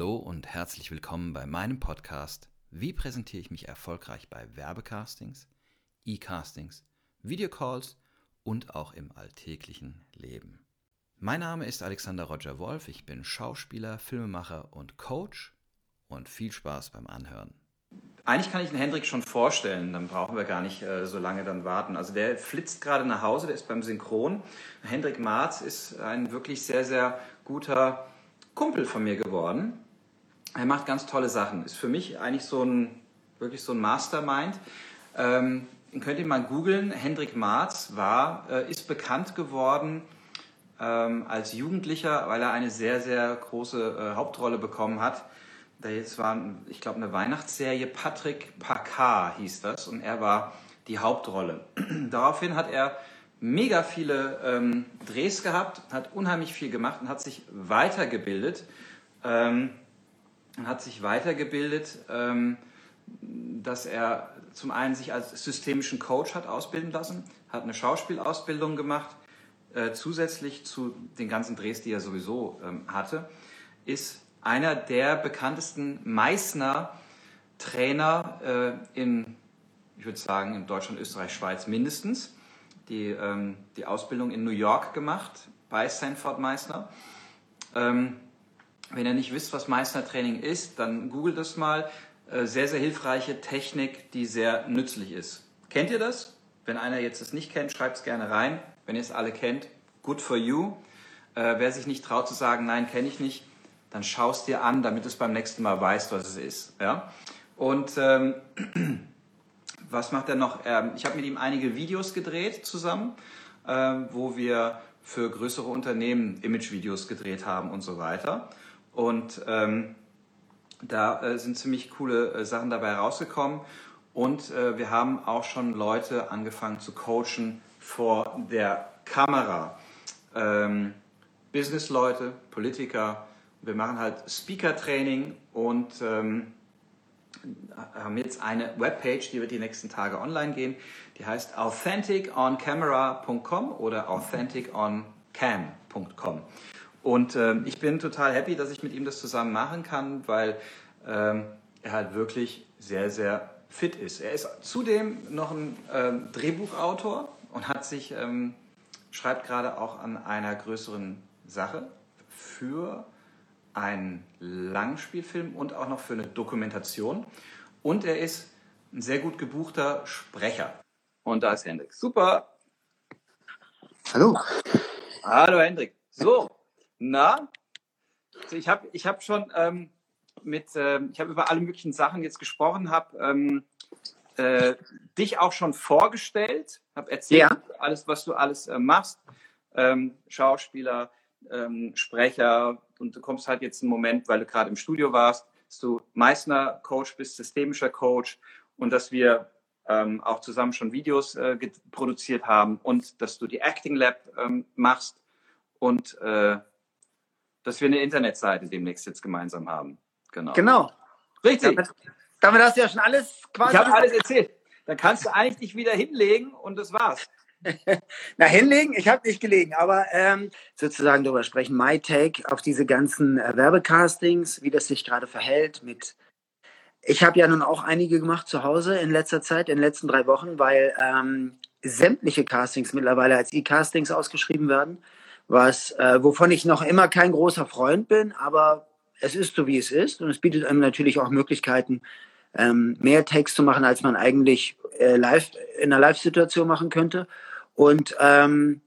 Hallo und herzlich willkommen bei meinem Podcast Wie präsentiere ich mich erfolgreich bei Werbecastings, E-Castings, Videocalls und auch im alltäglichen Leben. Mein Name ist Alexander Roger Wolf, ich bin Schauspieler, Filmemacher und Coach und viel Spaß beim Anhören. Eigentlich kann ich den Hendrik schon vorstellen, dann brauchen wir gar nicht äh, so lange dann warten. Also der flitzt gerade nach Hause, der ist beim Synchron. Hendrik Marz ist ein wirklich sehr, sehr guter Kumpel von mir geworden. Er macht ganz tolle Sachen. Ist für mich eigentlich so ein, wirklich so ein Mastermind. Ähm, könnt ihr mal googeln. Hendrik Marz war, äh, ist bekannt geworden ähm, als Jugendlicher, weil er eine sehr, sehr große äh, Hauptrolle bekommen hat. Das war, ich glaube, eine Weihnachtsserie. Patrick Packard hieß das und er war die Hauptrolle. Daraufhin hat er mega viele ähm, Drehs gehabt, hat unheimlich viel gemacht und hat sich weitergebildet. Ähm, hat sich weitergebildet, ähm, dass er zum einen sich als systemischen Coach hat ausbilden lassen, hat eine Schauspielausbildung gemacht, äh, zusätzlich zu den ganzen Drehs, die er sowieso ähm, hatte, ist einer der bekanntesten Meißner Trainer äh, in, ich würde sagen, in Deutschland, Österreich, Schweiz mindestens die, ähm, die Ausbildung in New York gemacht bei Sanford Meissner. Wenn ihr nicht wisst, was Meißner-Training ist, dann googelt das mal. Äh, sehr, sehr hilfreiche Technik, die sehr nützlich ist. Kennt ihr das? Wenn einer jetzt es nicht kennt, schreibt es gerne rein. Wenn ihr es alle kennt, good for you. Äh, wer sich nicht traut zu sagen, nein, kenne ich nicht, dann schaust dir an, damit es beim nächsten Mal weißt, was es ist. Ja? Und ähm, was macht er noch? Ähm, ich habe mit ihm einige Videos gedreht zusammen, ähm, wo wir für größere Unternehmen Imagevideos gedreht haben und so weiter. Und ähm, da äh, sind ziemlich coole äh, Sachen dabei rausgekommen. Und äh, wir haben auch schon Leute angefangen zu coachen vor der Kamera. Ähm, Businessleute, Politiker. Wir machen halt Speaker-Training und ähm, haben jetzt eine Webpage, die wird die nächsten Tage online gehen. Die heißt authenticoncamera.com oder authenticoncam.com. Und äh, ich bin total happy, dass ich mit ihm das zusammen machen kann, weil ähm, er halt wirklich sehr, sehr fit ist. Er ist zudem noch ein ähm, Drehbuchautor und hat sich, ähm, schreibt gerade auch an einer größeren Sache für einen Langspielfilm und auch noch für eine Dokumentation. Und er ist ein sehr gut gebuchter Sprecher. Und da ist Hendrik. Super. Hallo. Hallo Hendrik. So, na, also ich habe ich hab schon ähm, mit, ähm, ich habe über alle möglichen Sachen jetzt gesprochen, habe ähm, äh, dich auch schon vorgestellt, habe erzählt, ja. alles, was du alles äh, machst. Ähm, Schauspieler, ähm, Sprecher und du kommst halt jetzt einen Moment, weil du gerade im Studio warst, dass du Meißner Coach bist, systemischer Coach und dass wir ähm, auch zusammen schon Videos äh, produziert haben und dass du die Acting Lab machst und äh, dass wir eine Internetseite demnächst jetzt gemeinsam haben. Genau. Genau. Richtig. Damit, damit hast du ja schon alles quasi. Ich habe alles erzählt. Dann kannst du eigentlich dich wieder hinlegen und das war's. Na, hinlegen, ich habe nicht gelegen, aber ähm, sozusagen darüber sprechen, my take auf diese ganzen äh, Werbecastings, wie das sich gerade verhält mit. Ich habe ja nun auch einige gemacht zu Hause in letzter Zeit, in den letzten drei Wochen, weil ähm, sämtliche Castings mittlerweile als E-Castings ausgeschrieben werden, was, äh, wovon ich noch immer kein großer Freund bin, aber es ist so, wie es ist und es bietet einem natürlich auch Möglichkeiten, ähm, mehr Takes zu machen, als man eigentlich äh, live in einer Live-Situation machen könnte. Und ähm,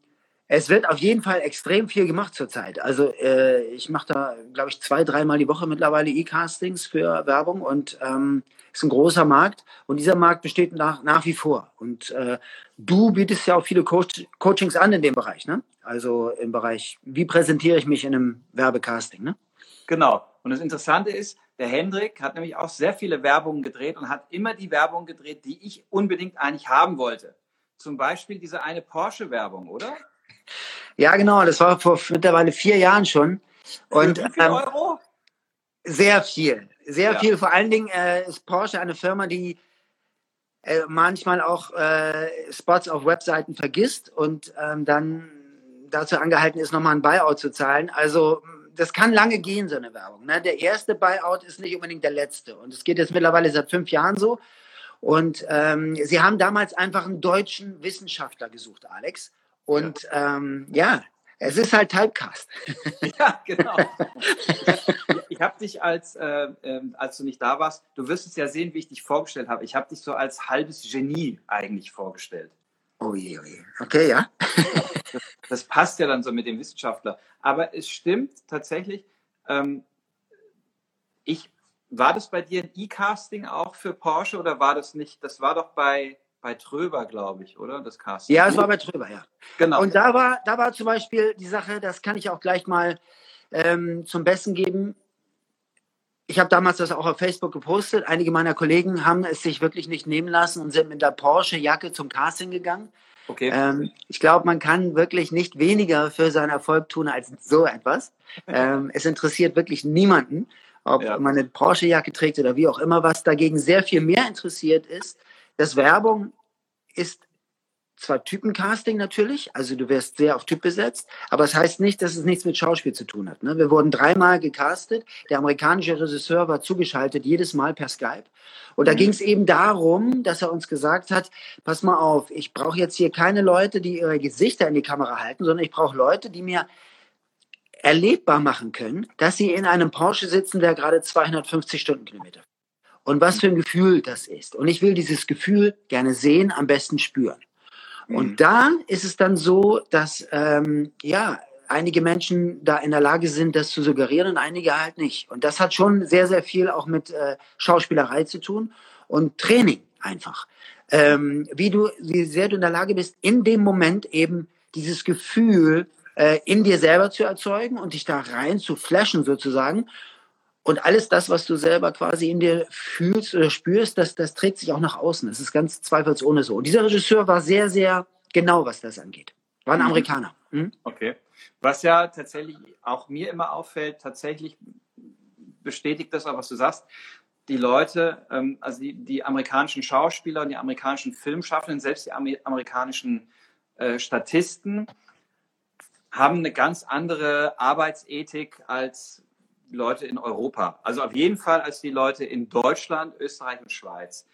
es wird auf jeden Fall extrem viel gemacht zurzeit. Also äh, ich mache da, glaube ich, zwei, dreimal die Woche mittlerweile E-Castings für Werbung und ähm, ist ein großer Markt und dieser Markt besteht nach, nach wie vor. Und äh, du bietest ja auch viele Coach Coachings an in dem Bereich, ne? Also im Bereich, wie präsentiere ich mich in einem Werbecasting, ne? Genau. Und das Interessante ist, der Hendrik hat nämlich auch sehr viele Werbungen gedreht und hat immer die Werbung gedreht, die ich unbedingt eigentlich haben wollte zum Beispiel diese eine Porsche-Werbung, oder? Ja, genau. Das war vor mittlerweile vier Jahren schon. Und, wie viel ähm, Euro? Sehr viel. Sehr ja. viel. Vor allen Dingen äh, ist Porsche eine Firma, die äh, manchmal auch äh, Spots auf Webseiten vergisst und ähm, dann dazu angehalten ist, nochmal ein Buyout zu zahlen. Also das kann lange gehen, so eine Werbung. Ne? Der erste Buyout ist nicht unbedingt der letzte. Und es geht jetzt mittlerweile seit fünf Jahren so. Und ähm, sie haben damals einfach einen deutschen Wissenschaftler gesucht, Alex. Und ja, ähm, ja es ist halt Typecast. Ja, genau. ich habe dich als, äh, äh, als du nicht da warst, du wirst es ja sehen, wie ich dich vorgestellt habe. Ich habe dich so als halbes Genie eigentlich vorgestellt. Oh je, oh je. Okay, ja. das, das, passt ja dann so mit dem Wissenschaftler. Aber es stimmt tatsächlich. Ähm, ich, war das bei dir ein E-Casting auch für Porsche oder war das nicht? Das war doch bei bei Tröber, glaube ich, oder? Das Casting. Ja, es war bei Tröber, ja. Genau. Und da war, da war zum Beispiel die Sache, das kann ich auch gleich mal ähm, zum Besten geben. Ich habe damals das auch auf Facebook gepostet. Einige meiner Kollegen haben es sich wirklich nicht nehmen lassen und sind mit der Porsche-Jacke zum Casting gegangen. Okay. Ähm, ich glaube, man kann wirklich nicht weniger für seinen Erfolg tun als so etwas. ähm, es interessiert wirklich niemanden, ob ja. man eine Porsche-Jacke trägt oder wie auch immer. Was dagegen sehr viel mehr interessiert ist, das Werbung ist zwar Typencasting natürlich, also du wirst sehr auf Typ besetzt, aber es das heißt nicht, dass es nichts mit Schauspiel zu tun hat. Ne? Wir wurden dreimal gecastet, der amerikanische Regisseur war zugeschaltet, jedes Mal per Skype. Und da mhm. ging es eben darum, dass er uns gesagt hat, pass mal auf, ich brauche jetzt hier keine Leute, die ihre Gesichter in die Kamera halten, sondern ich brauche Leute, die mir erlebbar machen können, dass sie in einem Porsche sitzen, der gerade 250 Stundenkilometer und was für ein Gefühl das ist. Und ich will dieses Gefühl gerne sehen, am besten spüren. Mhm. Und da ist es dann so, dass ähm, ja einige Menschen da in der Lage sind, das zu suggerieren und einige halt nicht. Und das hat schon sehr, sehr viel auch mit äh, Schauspielerei zu tun und Training einfach. Ähm, wie du, wie sehr du in der Lage bist, in dem Moment eben dieses Gefühl äh, in dir selber zu erzeugen und dich da rein zu flashen sozusagen und alles das, was du selber quasi in dir fühlst oder spürst, das, das trägt sich auch nach außen. Das ist ganz zweifelsohne so. Und dieser Regisseur war sehr, sehr genau, was das angeht. War ein mhm. Amerikaner. Mhm. Okay. Was ja tatsächlich auch mir immer auffällt, tatsächlich bestätigt das auch, was du sagst. Die Leute, ähm, also die, die amerikanischen Schauspieler, die amerikanischen Filmschaffenden, selbst die amerikanischen äh, Statisten, haben eine ganz andere Arbeitsethik als Leute in Europa. Also auf jeden Fall als die Leute in Deutschland, Österreich und Schweiz.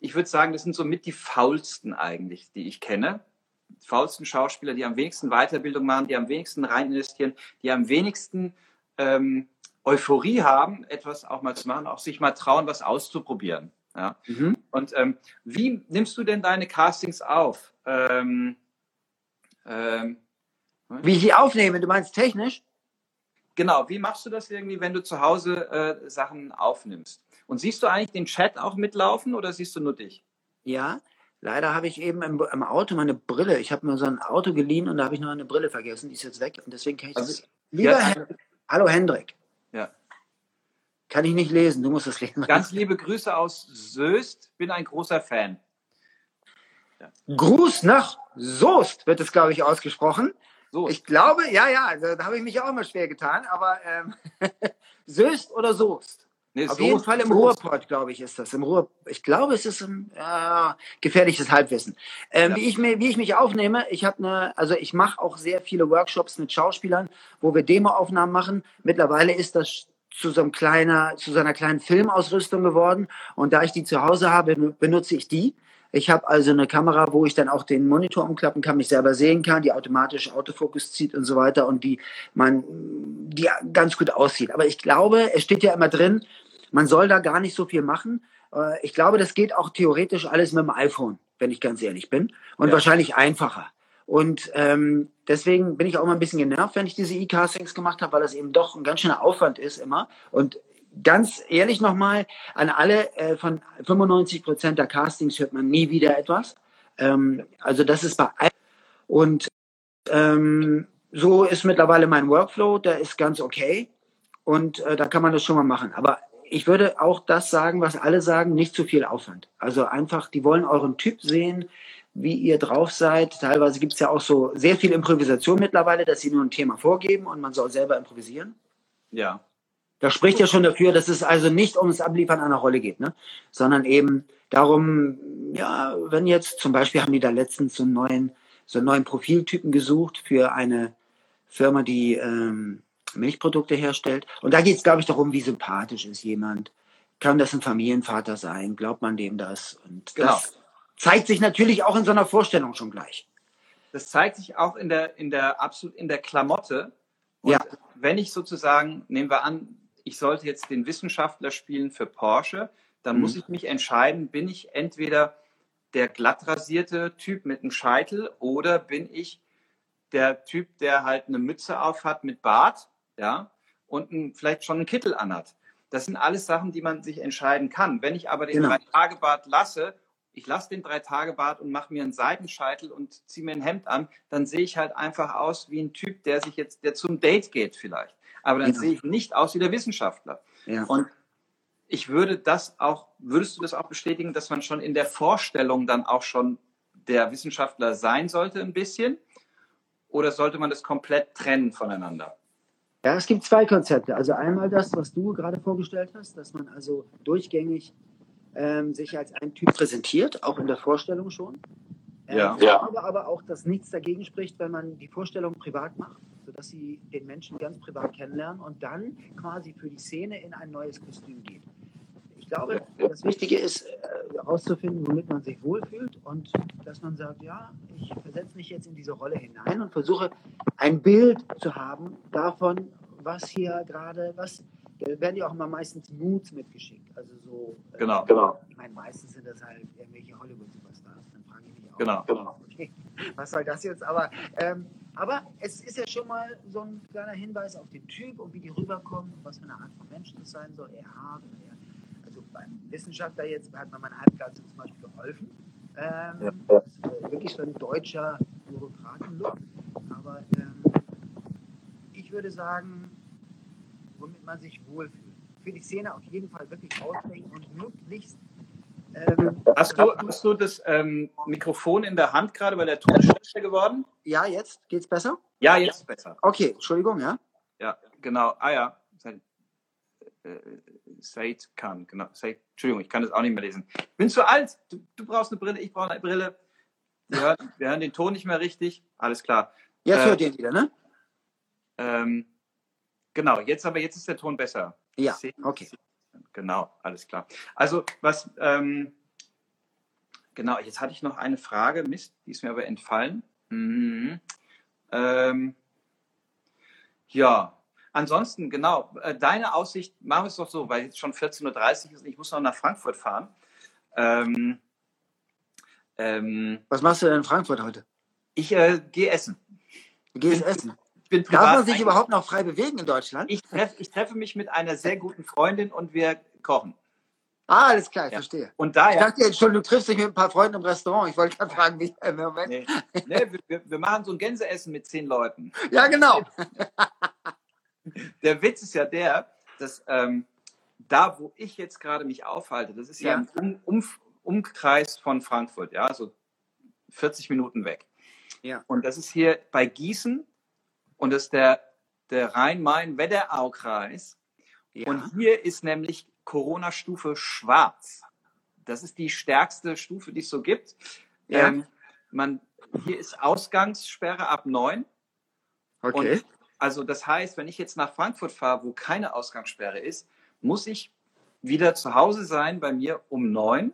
Ich würde sagen, das sind somit die faulsten eigentlich, die ich kenne. Die faulsten Schauspieler, die am wenigsten Weiterbildung machen, die am wenigsten rein investieren, die am wenigsten ähm, Euphorie haben, etwas auch mal zu machen, auch sich mal trauen, was auszuprobieren. Ja? Mhm. Und ähm, wie nimmst du denn deine Castings auf? Ähm, ähm, wie ich die aufnehme, du meinst technisch? Genau, wie machst du das irgendwie, wenn du zu Hause äh, Sachen aufnimmst? Und siehst du eigentlich den Chat auch mitlaufen oder siehst du nur dich? Ja, leider habe ich eben im, im, Auto meine Brille. Ich habe mir so ein Auto geliehen und da habe ich noch eine Brille vergessen. Die ist jetzt weg und deswegen kann ich also, das. Lieber ja, Hendrik. Hallo Hendrik. Ja. Kann ich nicht lesen, du musst es lesen. Ganz liebe Grüße aus Söst, bin ein großer Fan. Ja. Gruß nach Soest wird es, glaube ich, ausgesprochen. Soest. Ich glaube, ja, ja, also, da habe ich mich auch immer schwer getan, aber ähm, Soest oder Soest? Nee, Auf Soest, jeden Fall im Soest. Ruhrport, glaube ich, ist das. Im Ruhr, ich glaube, es ist ein äh, gefährliches Halbwissen. Ähm, ja. wie, ich mir, wie ich mich aufnehme, ich habe eine, also ich mache auch sehr viele Workshops mit Schauspielern, wo wir Demoaufnahmen machen. Mittlerweile ist das zu so einem kleiner, zu so einer kleinen Filmausrüstung geworden. Und da ich die zu Hause habe, benutze ich die. Ich habe also eine Kamera, wo ich dann auch den Monitor umklappen kann, mich selber sehen kann, die automatisch Autofokus zieht und so weiter und die man die ganz gut aussieht. Aber ich glaube, es steht ja immer drin, man soll da gar nicht so viel machen. Äh, ich glaube, das geht auch theoretisch alles mit dem iPhone, wenn ich ganz ehrlich bin. Und ja. wahrscheinlich einfacher. Und ähm, deswegen bin ich auch immer ein bisschen genervt, wenn ich diese E-Castings gemacht habe, weil das eben doch ein ganz schöner Aufwand ist immer. Und ganz ehrlich nochmal an alle, äh, von 95 Prozent der Castings hört man nie wieder etwas. Ähm, also das ist bei allen. Und ähm, so ist mittlerweile mein Workflow, der ist ganz okay. Und äh, da kann man das schon mal machen. Aber ich würde auch das sagen, was alle sagen, nicht zu viel Aufwand. Also einfach, die wollen euren Typ sehen, wie ihr drauf seid. Teilweise gibt es ja auch so sehr viel Improvisation mittlerweile, dass sie nur ein Thema vorgeben und man soll selber improvisieren. Ja. Das spricht ja schon dafür, dass es also nicht ums Abliefern einer Rolle geht, ne? sondern eben darum, ja, wenn jetzt zum Beispiel haben die da letztens so einen neuen, so einen neuen Profiltypen gesucht für eine Firma, die ähm, Milchprodukte herstellt. Und da geht es, glaube ich, darum, wie sympathisch ist jemand. Kann das ein Familienvater sein? Glaubt man dem das? Und genau. das zeigt sich natürlich auch in so einer Vorstellung schon gleich. Das zeigt sich auch in der, in der, absolut in der Klamotte. Und ja. wenn ich sozusagen, nehmen wir an, ich sollte jetzt den Wissenschaftler spielen für Porsche, dann mhm. muss ich mich entscheiden, bin ich entweder der glatt rasierte Typ mit einem Scheitel oder bin ich der Typ, der halt eine Mütze auf hat mit Bart, ja, und ein, vielleicht schon einen Kittel anhat. Das sind alles Sachen, die man sich entscheiden kann. Wenn ich aber den genau. Drei-Tage-Bart lasse, ich lasse den Drei-Tage-Bart und mache mir einen Seitenscheitel und ziehe mir ein Hemd an, dann sehe ich halt einfach aus wie ein Typ, der sich jetzt, der zum Date geht vielleicht. Aber dann genau. sehe ich nicht aus wie der Wissenschaftler. Ja. Und ich würde das auch, würdest du das auch bestätigen, dass man schon in der Vorstellung dann auch schon der Wissenschaftler sein sollte ein bisschen? Oder sollte man das komplett trennen voneinander? Ja, es gibt zwei Konzepte. Also einmal das, was du gerade vorgestellt hast, dass man also durchgängig ähm, sich als ein Typ präsentiert, auch in der Vorstellung schon. Ähm, ja. ja. Aber, aber auch, dass nichts dagegen spricht, wenn man die Vorstellung privat macht, sodass sie den Menschen ganz privat kennenlernen und dann quasi für die Szene in ein neues Kostüm geht. Ich glaube, das Wichtige ist herauszufinden, äh, womit man sich wohlfühlt und dass man sagt, ja, ich versetze mich jetzt in diese Rolle hinein und versuche ein Bild zu haben davon, was hier gerade, was da werden ja auch immer meistens Moods mitgeschickt. Also so. Äh, genau, äh, genau. Ich meine, meistens sind das halt irgendwelche Hollywood-Superstars. Dann frage ich mich auch. Genau, genau. Okay, was soll das jetzt? Aber, ähm, aber es ist ja schon mal so ein kleiner Hinweis auf den Typ und wie die rüberkommen und was für eine Art von Menschen es sein soll. Oder eher also beim Wissenschaftler jetzt hat man meiner Halbglatze zum Beispiel geholfen. Ähm, ja. Das ist wirklich so ein deutscher Bürokratenlook. Aber ähm, ich würde sagen, womit man sich wohlfühlt. Für die Szene auf jeden Fall wirklich ausdenken und möglichst. Ähm, hast, du, hast du das ähm, Mikrofon in der Hand gerade, weil der Ton schlechter geworden? Ja, jetzt geht's besser? Ja, jetzt besser. Okay, Entschuldigung, ja? Ja, genau. Ah ja, äh, Said Khan, genau. Said, Entschuldigung, ich kann das auch nicht mehr lesen. Ich bin zu alt. Du, du brauchst eine Brille, ich brauche eine Brille. Wir hören, wir hören, den Ton nicht mehr richtig. Alles klar. Jetzt äh, hört ihr ihn wieder, ne? Ähm, genau, jetzt aber jetzt ist der Ton besser. Ja, okay. Genau, alles klar. Also was, ähm, genau, jetzt hatte ich noch eine Frage, Mist, die ist mir aber entfallen. Mhm. Ähm, ja, Ansonsten, genau, äh, deine Aussicht, machen wir es doch so, weil jetzt schon 14.30 Uhr ist und ich muss noch nach Frankfurt fahren. Ähm, ähm, Was machst du denn in Frankfurt heute? Ich äh, gehe essen. Du gehst essen? Bin Darf man sich überhaupt noch frei bewegen in Deutschland? Ich, treff, ich treffe mich mit einer sehr guten Freundin und wir kochen. Ah, alles klar, ich ja. verstehe. Und daher, ich dachte jetzt schon, du triffst dich mit ein paar Freunden im Restaurant. Ich wollte gerade fragen, wie im Moment. Nee, nee wir, wir, machen so ein Gänseessen mit zehn Leuten. Ja, genau. der Witz ist ja der, dass ähm, da, wo ich jetzt gerade mich aufhalte, das ist ja, ja ein um, um, Umkreis von Frankfurt, ja, so 40 Minuten weg. Ja. Und das ist hier bei Gießen und das ist der, der Rhein-Main-Wetterau-Kreis. Ja. Und hier ist nämlich Corona-Stufe schwarz. Das ist die stärkste Stufe, die es so gibt. Ja. Ähm, man, hier ist Ausgangssperre ab 9. Okay. Und also das heißt, wenn ich jetzt nach Frankfurt fahre, wo keine Ausgangssperre ist, muss ich wieder zu Hause sein bei mir um neun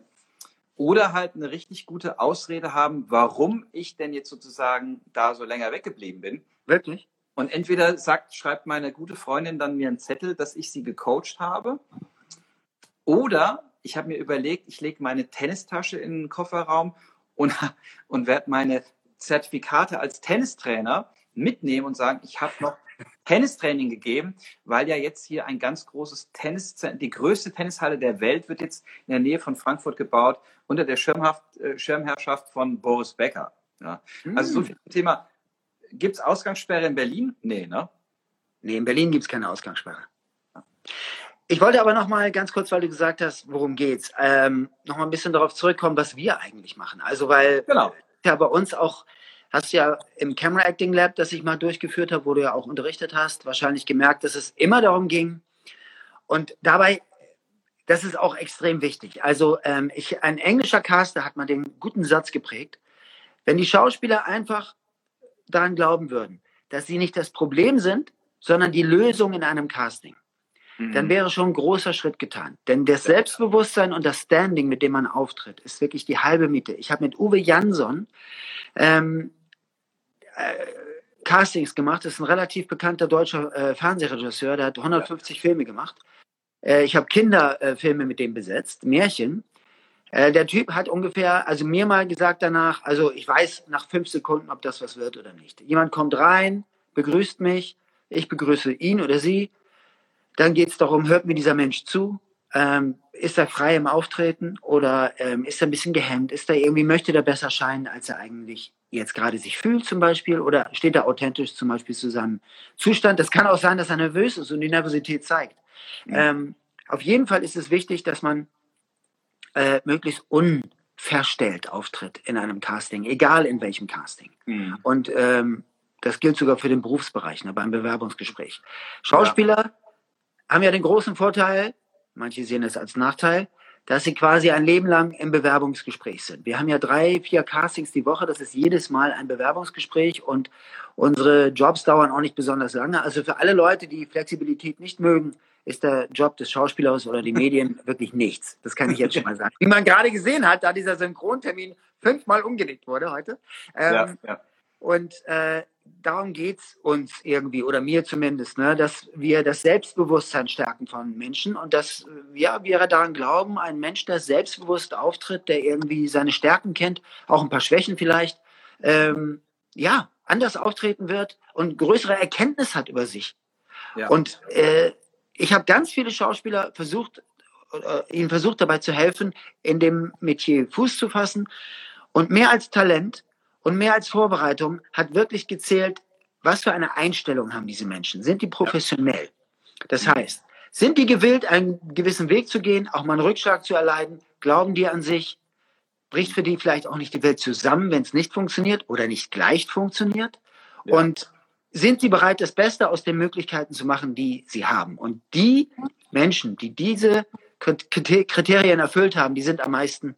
oder halt eine richtig gute Ausrede haben, warum ich denn jetzt sozusagen da so länger weggeblieben bin. Wirklich? Und entweder sagt, schreibt meine gute Freundin dann mir einen Zettel, dass ich sie gecoacht habe, oder ich habe mir überlegt, ich lege meine Tennistasche in den Kofferraum und, und werde meine Zertifikate als Tennistrainer mitnehmen und sagen, ich habe noch Tennistraining gegeben, weil ja jetzt hier ein ganz großes Tennis, die größte Tennishalle der Welt wird jetzt in der Nähe von Frankfurt gebaut, unter der Schirmhaft, äh, Schirmherrschaft von Boris Becker. Ja. Also so hm. viel zum Thema. Gibt es Ausgangssperre in Berlin? Nee, ne? Nee, in Berlin gibt es keine Ausgangssperre. Ich wollte aber noch mal ganz kurz, weil du gesagt hast, worum geht's, ähm, noch mal ein bisschen darauf zurückkommen, was wir eigentlich machen. Also weil genau. ja bei uns auch hast ja im Camera Acting Lab, das ich mal durchgeführt habe, wo du ja auch unterrichtet hast, wahrscheinlich gemerkt, dass es immer darum ging. Und dabei, das ist auch extrem wichtig. Also ähm, ich, ein englischer Caster hat mal den guten Satz geprägt. Wenn die Schauspieler einfach daran glauben würden, dass sie nicht das Problem sind, sondern die Lösung in einem Casting, dann wäre schon ein großer Schritt getan. Denn das Selbstbewusstsein und das Standing, mit dem man auftritt, ist wirklich die halbe Miete. Ich habe mit Uwe Jansson ähm, äh, Castings gemacht. Das ist ein relativ bekannter deutscher äh, Fernsehregisseur, der hat 150 Filme gemacht. Äh, ich habe Kinderfilme mit dem besetzt, Märchen. Äh, der Typ hat ungefähr, also mir mal gesagt danach, also ich weiß nach fünf Sekunden, ob das was wird oder nicht. Jemand kommt rein, begrüßt mich, ich begrüße ihn oder sie. Dann geht es darum, hört mir dieser Mensch zu? Ähm, ist er frei im Auftreten oder ähm, ist er ein bisschen gehemmt? Ist er irgendwie, möchte er besser scheinen, als er eigentlich jetzt gerade sich fühlt zum Beispiel? Oder steht er authentisch zum Beispiel zu seinem Zustand? Das kann auch sein, dass er nervös ist und die Nervosität zeigt. Mhm. Ähm, auf jeden Fall ist es wichtig, dass man äh, möglichst unverstellt auftritt in einem Casting, egal in welchem Casting. Mhm. Und ähm, das gilt sogar für den Berufsbereich, ne, beim Bewerbungsgespräch. Schauspieler ja. haben ja den großen Vorteil, manche sehen es als Nachteil, dass sie quasi ein Leben lang im Bewerbungsgespräch sind. Wir haben ja drei, vier Castings die Woche, das ist jedes Mal ein Bewerbungsgespräch und unsere Jobs dauern auch nicht besonders lange. Also für alle Leute, die Flexibilität nicht mögen, ist der Job des Schauspielers oder die Medien wirklich nichts. Das kann ich jetzt schon mal sagen. Wie man gerade gesehen hat, da dieser Synchrontermin fünfmal umgelegt wurde heute. Ähm, ja, ja. Und äh, darum geht's uns irgendwie, oder mir zumindest, ne, dass wir das Selbstbewusstsein stärken von Menschen und dass ja, wir daran glauben, ein Mensch, der selbstbewusst auftritt, der irgendwie seine Stärken kennt, auch ein paar Schwächen vielleicht, ähm, ja, anders auftreten wird und größere Erkenntnis hat über sich. Ja. Und äh, ich habe ganz viele Schauspieler versucht, äh, ihnen versucht dabei zu helfen, in dem Metier Fuß zu fassen. Und mehr als Talent und mehr als Vorbereitung hat wirklich gezählt, was für eine Einstellung haben diese Menschen? Sind die professionell? Das heißt, sind die gewillt, einen gewissen Weg zu gehen, auch mal einen Rückschlag zu erleiden? Glauben die an sich? Bricht für die vielleicht auch nicht die Welt zusammen, wenn es nicht funktioniert oder nicht gleich funktioniert? Ja. Und sind sie bereit, das Beste aus den Möglichkeiten zu machen, die sie haben? Und die Menschen, die diese Kriterien erfüllt haben, die sind am meisten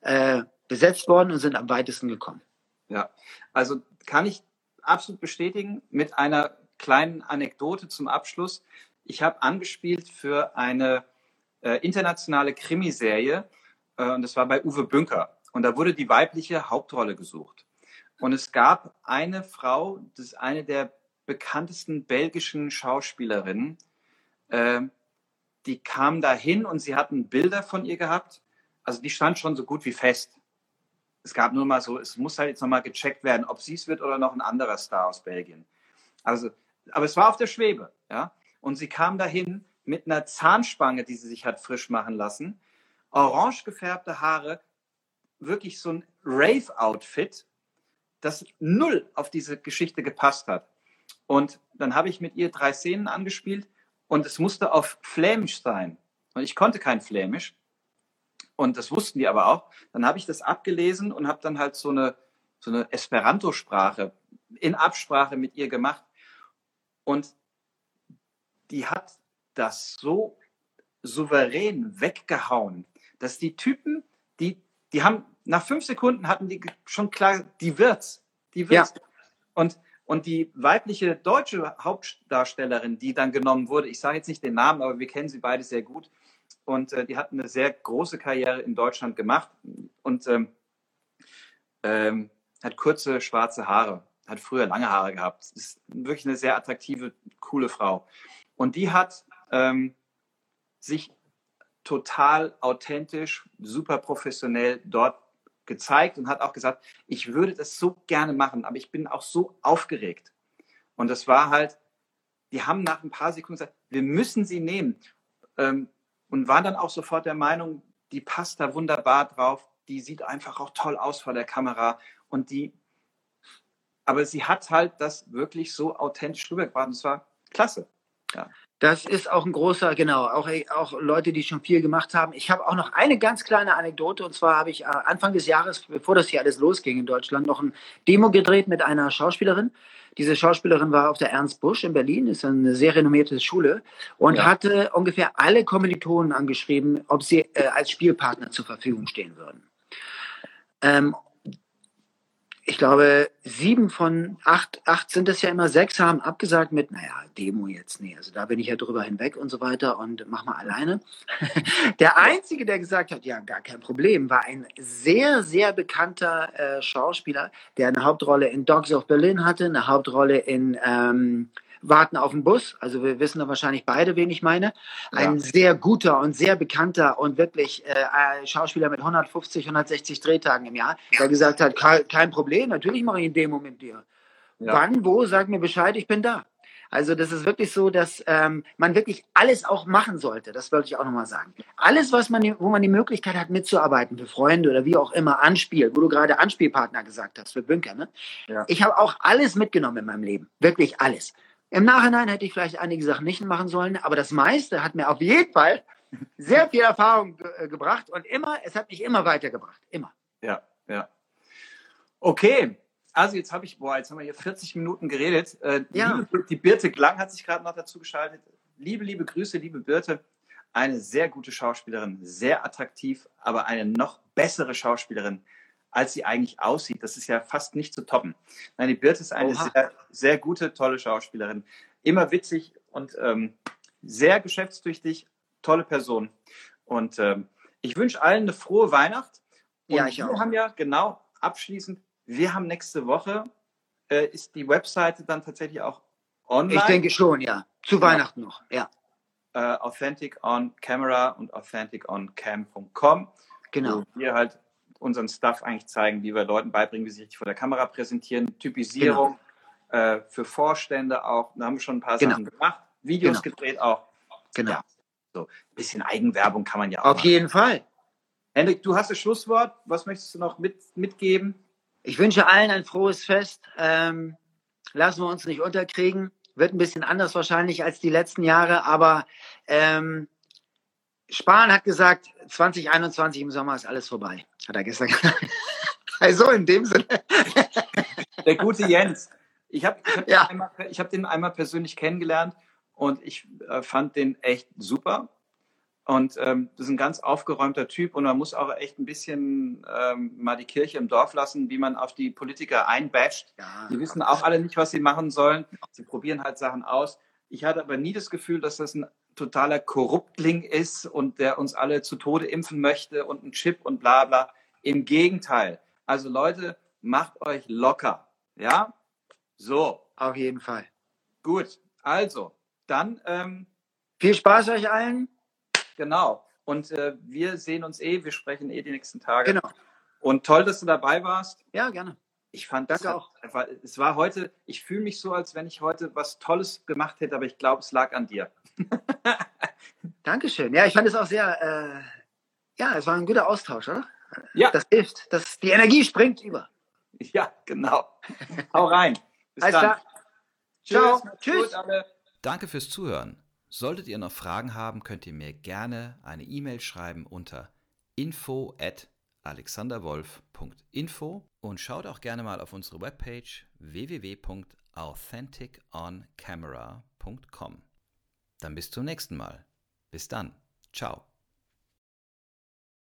äh, besetzt worden und sind am weitesten gekommen. Ja, also kann ich absolut bestätigen mit einer kleinen Anekdote zum Abschluss. Ich habe angespielt für eine äh, internationale Krimiserie äh, und das war bei Uwe Bünker. Und da wurde die weibliche Hauptrolle gesucht. Und es gab eine Frau, das ist eine der bekanntesten belgischen Schauspielerinnen, äh, die kam dahin und sie hatten Bilder von ihr gehabt. Also die stand schon so gut wie fest es gab nur mal so, es muss halt jetzt nochmal gecheckt werden, ob sie es wird oder noch ein anderer Star aus Belgien. Also, aber es war auf der Schwebe, ja. Und sie kam dahin mit einer Zahnspange, die sie sich hat frisch machen lassen, orange gefärbte Haare, wirklich so ein Rave-Outfit, das null auf diese Geschichte gepasst hat. Und dann habe ich mit ihr drei Szenen angespielt und es musste auf Flämisch sein. Und ich konnte kein Flämisch. Und das wussten die aber auch. Dann habe ich das abgelesen und habe dann halt so eine, so eine Esperanto-Sprache in Absprache mit ihr gemacht. Und die hat das so souverän weggehauen, dass die Typen, die, die haben, nach fünf Sekunden hatten die schon klar, die wird's. Die wird's. Ja. Und, und die weibliche deutsche Hauptdarstellerin, die dann genommen wurde, ich sage jetzt nicht den Namen, aber wir kennen sie beide sehr gut, und äh, die hat eine sehr große Karriere in Deutschland gemacht und ähm, ähm, hat kurze schwarze Haare, hat früher lange Haare gehabt. Ist wirklich eine sehr attraktive, coole Frau. Und die hat ähm, sich total authentisch, super professionell dort gezeigt und hat auch gesagt, ich würde das so gerne machen, aber ich bin auch so aufgeregt. Und das war halt, die haben nach ein paar Sekunden gesagt, wir müssen sie nehmen. Ähm, und waren dann auch sofort der Meinung, die passt da wunderbar drauf, die sieht einfach auch toll aus vor der Kamera und die, aber sie hat halt das wirklich so authentisch rübergebracht und es war klasse. Ja. Das ist auch ein großer, genau, auch, auch Leute, die schon viel gemacht haben. Ich habe auch noch eine ganz kleine Anekdote und zwar habe ich äh, Anfang des Jahres, bevor das hier alles losging in Deutschland, noch ein Demo gedreht mit einer Schauspielerin. Diese Schauspielerin war auf der Ernst Busch in Berlin, ist eine sehr renommierte Schule und ja. hatte ungefähr alle Kommilitonen angeschrieben, ob sie äh, als Spielpartner zur Verfügung stehen würden. Ähm, ich glaube, sieben von acht, acht sind es ja immer, sechs haben abgesagt mit, naja, Demo jetzt, nee, also da bin ich ja drüber hinweg und so weiter und mach mal alleine. der Einzige, der gesagt hat, ja, gar kein Problem, war ein sehr, sehr bekannter äh, Schauspieler, der eine Hauptrolle in Dogs of Berlin hatte, eine Hauptrolle in ähm, warten auf den Bus. Also wir wissen da wahrscheinlich beide, wen ich meine. Ein ja. sehr guter und sehr bekannter und wirklich äh, Schauspieler mit 150, 160 Drehtagen im Jahr, der gesagt hat, kein Problem, natürlich mache ich eine Demo mit dir. Ja. Wann, wo, sag mir Bescheid, ich bin da. Also das ist wirklich so, dass ähm, man wirklich alles auch machen sollte. Das wollte ich auch nochmal sagen. Alles, was man, wo man die Möglichkeit hat, mitzuarbeiten für Freunde oder wie auch immer, Anspiel, wo du gerade Anspielpartner gesagt hast für Bünker. Ne? Ja. Ich habe auch alles mitgenommen in meinem Leben. Wirklich alles. Im Nachhinein hätte ich vielleicht einige Sachen nicht machen sollen, aber das meiste hat mir auf jeden Fall sehr viel Erfahrung ge äh, gebracht und immer, es hat mich immer weitergebracht. Immer. Ja, ja. Okay. Also jetzt habe ich, boah, jetzt haben wir hier 40 Minuten geredet. Äh, ja. Liebe, die Birte Klang hat sich gerade noch dazu geschaltet. Liebe, liebe Grüße, liebe Birte. Eine sehr gute Schauspielerin, sehr attraktiv, aber eine noch bessere Schauspielerin als sie eigentlich aussieht. Das ist ja fast nicht zu toppen. Nein, die Birte ist eine sehr, sehr gute, tolle Schauspielerin. Immer witzig und ähm, sehr geschäftstüchtig, tolle Person. Und ähm, ich wünsche allen eine frohe Weihnacht. Und ja, ich wir auch. haben ja genau abschließend, wir haben nächste Woche, äh, ist die Webseite dann tatsächlich auch online? Ich denke schon, ja. Zu genau. Weihnachten noch, ja. Äh, Authentic on Camera und authenticoncam.com. Genau. Wo wir halt unseren Stuff eigentlich zeigen, wie wir Leuten beibringen, wie sie sich vor der Kamera präsentieren, Typisierung genau. äh, für Vorstände auch. Da haben wir schon ein paar genau. Sachen gemacht, Videos genau. gedreht auch. Genau. Ja, so ein bisschen Eigenwerbung kann man ja auch. Auf machen. jeden Fall. Hendrik, du hast das Schlusswort. Was möchtest du noch mit, mitgeben? Ich wünsche allen ein frohes Fest. Ähm, lassen wir uns nicht unterkriegen. Wird ein bisschen anders wahrscheinlich als die letzten Jahre, aber ähm, Spahn hat gesagt, 2021 im Sommer ist alles vorbei. Hat er gestern gesagt. also in dem Sinne. Der gute Jens. Ich habe ich hab ja. den, hab den, einmal persönlich kennengelernt und ich äh, fand den echt super. Und ähm, das ist ein ganz aufgeräumter Typ und man muss auch echt ein bisschen ähm, mal die Kirche im Dorf lassen, wie man auf die Politiker einbasht. Ja. Die wissen auch alle nicht, was sie machen sollen. Sie probieren halt Sachen aus. Ich hatte aber nie das Gefühl, dass das ein totaler Korruptling ist und der uns alle zu Tode impfen möchte und ein Chip und bla bla. Im Gegenteil. Also Leute, macht euch locker. Ja? So. Auf jeden Fall. Gut. Also, dann. Ähm, Viel Spaß euch allen. Genau. Und äh, wir sehen uns eh, wir sprechen eh die nächsten Tage. Genau. Und toll, dass du dabei warst. Ja, gerne. Ich fand das auch. Einfach, es war heute, ich fühle mich so, als wenn ich heute was Tolles gemacht hätte, aber ich glaube, es lag an dir. Dankeschön. Ja, ich fand es auch sehr, äh, ja, es war ein guter Austausch, oder? Ja. Das hilft. Das, die Energie springt über. Ja, genau. Hau rein. Bis Alles dann. Klar. Ciao. Tschüss. Tschüss. Danke fürs Zuhören. Solltet ihr noch Fragen haben, könnt ihr mir gerne eine E-Mail schreiben unter info at alexanderwolf.info und schaut auch gerne mal auf unsere Webpage www.authenticoncamera.com. Dann bis zum nächsten Mal. Bis dann. Ciao.